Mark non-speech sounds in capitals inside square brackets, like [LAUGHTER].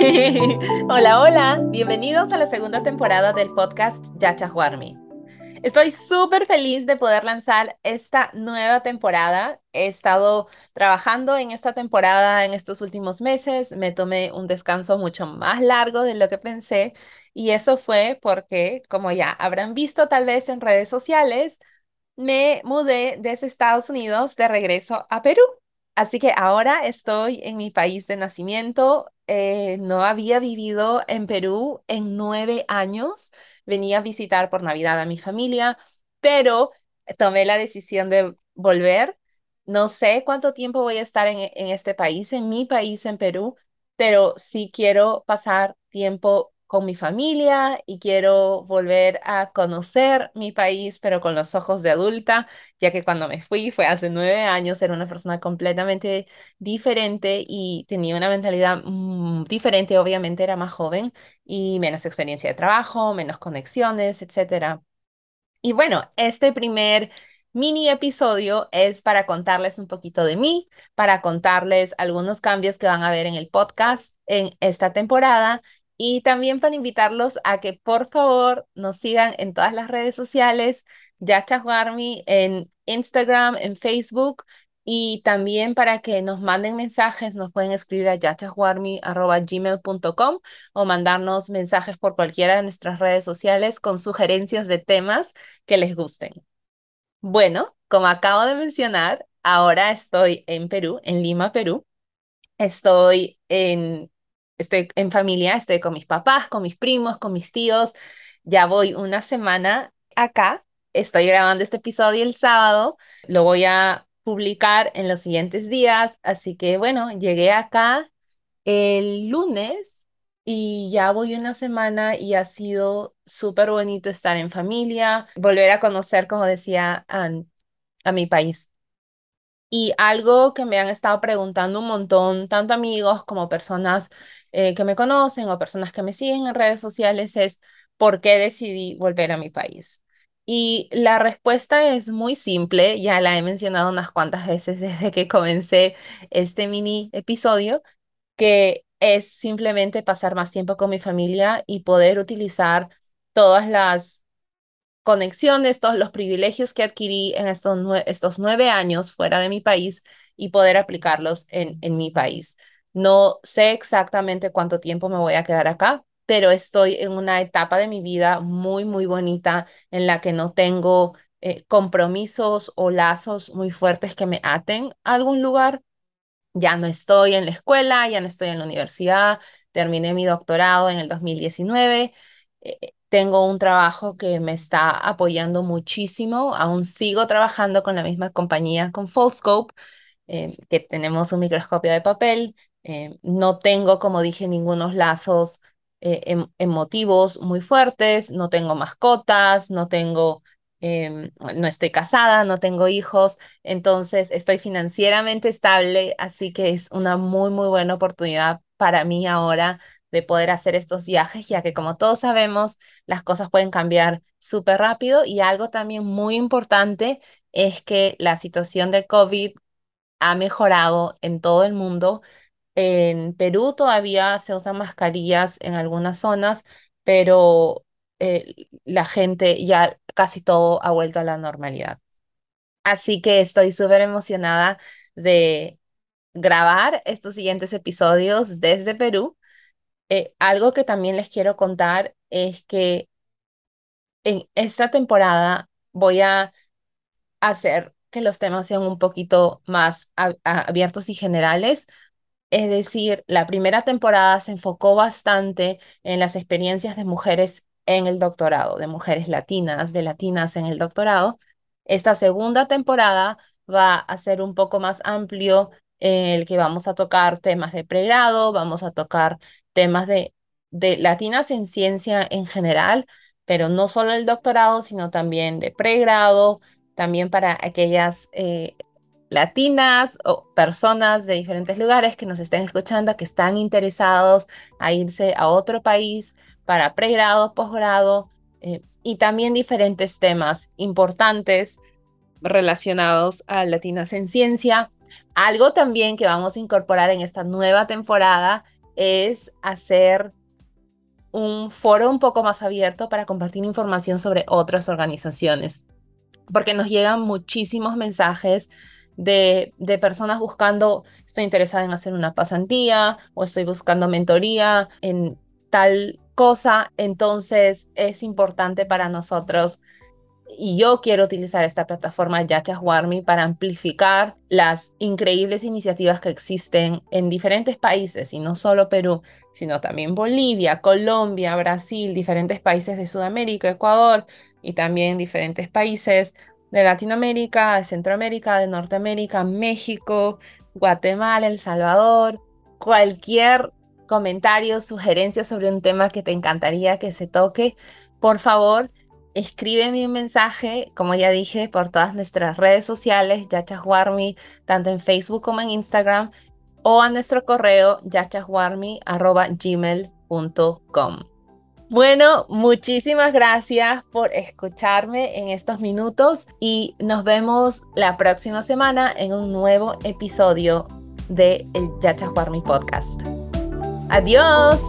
[LAUGHS] hola, hola, bienvenidos a la segunda temporada del podcast Yachahuarmi. Estoy súper feliz de poder lanzar esta nueva temporada. He estado trabajando en esta temporada en estos últimos meses. Me tomé un descanso mucho más largo de lo que pensé y eso fue porque, como ya habrán visto tal vez en redes sociales, me mudé desde Estados Unidos de regreso a Perú. Así que ahora estoy en mi país de nacimiento. Eh, no había vivido en Perú en nueve años. Venía a visitar por Navidad a mi familia, pero tomé la decisión de volver. No sé cuánto tiempo voy a estar en, en este país, en mi país, en Perú, pero sí quiero pasar tiempo con mi familia y quiero volver a conocer mi país, pero con los ojos de adulta, ya que cuando me fui fue hace nueve años, era una persona completamente diferente y tenía una mentalidad mm, diferente, obviamente era más joven y menos experiencia de trabajo, menos conexiones, etc. Y bueno, este primer mini episodio es para contarles un poquito de mí, para contarles algunos cambios que van a ver en el podcast en esta temporada y también para invitarlos a que por favor nos sigan en todas las redes sociales, Yacha en Instagram, en Facebook y también para que nos manden mensajes, nos pueden escribir a yachahuarmi.gmail.com o mandarnos mensajes por cualquiera de nuestras redes sociales con sugerencias de temas que les gusten. Bueno, como acabo de mencionar, ahora estoy en Perú, en Lima, Perú. Estoy en estoy en familia, estoy con mis papás, con mis primos, con mis tíos. Ya voy una semana acá. Estoy grabando este episodio el sábado. Lo voy a publicar en los siguientes días. Así que bueno, llegué acá el lunes y ya voy una semana y ha sido súper bonito estar en familia, volver a conocer, como decía, a mi país. Y algo que me han estado preguntando un montón, tanto amigos como personas eh, que me conocen o personas que me siguen en redes sociales, es por qué decidí volver a mi país. Y la respuesta es muy simple, ya la he mencionado unas cuantas veces [LAUGHS] desde que comencé este mini episodio, que es simplemente pasar más tiempo con mi familia y poder utilizar todas las conexiones, todos los privilegios que adquirí en estos, estos nueve años fuera de mi país y poder aplicarlos en, en mi país. No sé exactamente cuánto tiempo me voy a quedar acá, pero estoy en una etapa de mi vida muy, muy bonita en la que no tengo eh, compromisos o lazos muy fuertes que me aten a algún lugar. Ya no estoy en la escuela, ya no estoy en la universidad, terminé mi doctorado en el 2019 tengo un trabajo que me está apoyando muchísimo. Aún sigo trabajando con la misma compañía, con Foldscope, eh, que tenemos un microscopio de papel. Eh, no tengo, como dije, ningunos lazos eh, em, emotivos muy fuertes. No tengo mascotas, no tengo, em, no estoy casada, no tengo hijos. Entonces, estoy financieramente estable, así que es una muy, muy buena oportunidad para mí ahora de poder hacer estos viajes, ya que como todos sabemos, las cosas pueden cambiar súper rápido y algo también muy importante es que la situación del COVID ha mejorado en todo el mundo. En Perú todavía se usan mascarillas en algunas zonas, pero eh, la gente ya casi todo ha vuelto a la normalidad. Así que estoy súper emocionada de grabar estos siguientes episodios desde Perú eh, algo que también les quiero contar es que en esta temporada voy a hacer que los temas sean un poquito más abiertos y generales. Es decir, la primera temporada se enfocó bastante en las experiencias de mujeres en el doctorado, de mujeres latinas, de latinas en el doctorado. Esta segunda temporada va a ser un poco más amplio en el que vamos a tocar temas de pregrado, vamos a tocar temas de, latinas en ciencia en general, pero no solo el doctorado, sino también de pregrado, también para aquellas eh, latinas o personas de diferentes lugares que nos estén escuchando, que están interesados a irse a otro país para pregrado, posgrado eh, y también diferentes temas importantes relacionados a latinas en ciencia. Algo también que vamos a incorporar en esta nueva temporada es hacer un foro un poco más abierto para compartir información sobre otras organizaciones, porque nos llegan muchísimos mensajes de, de, personas buscando, estoy interesada en hacer una pasantía o estoy buscando mentoría en tal cosa, entonces es importante para nosotros y yo quiero utilizar esta plataforma Warmi para amplificar las increíbles iniciativas que existen en diferentes países, y no solo Perú, sino también Bolivia, Colombia, Brasil, diferentes países de Sudamérica, Ecuador y también diferentes países de Latinoamérica, de Centroamérica, de Norteamérica, México, Guatemala, El Salvador, cualquier comentario, sugerencia sobre un tema que te encantaría que se toque, por favor, escríbeme un mensaje, como ya dije, por todas nuestras redes sociales, yachaswarmi, tanto en Facebook como en Instagram, o a nuestro correo yachaswarmi.gmail.com. Bueno, muchísimas gracias por escucharme en estos minutos y nos vemos la próxima semana en un nuevo episodio de el Yachaswarmi Podcast. Adiós.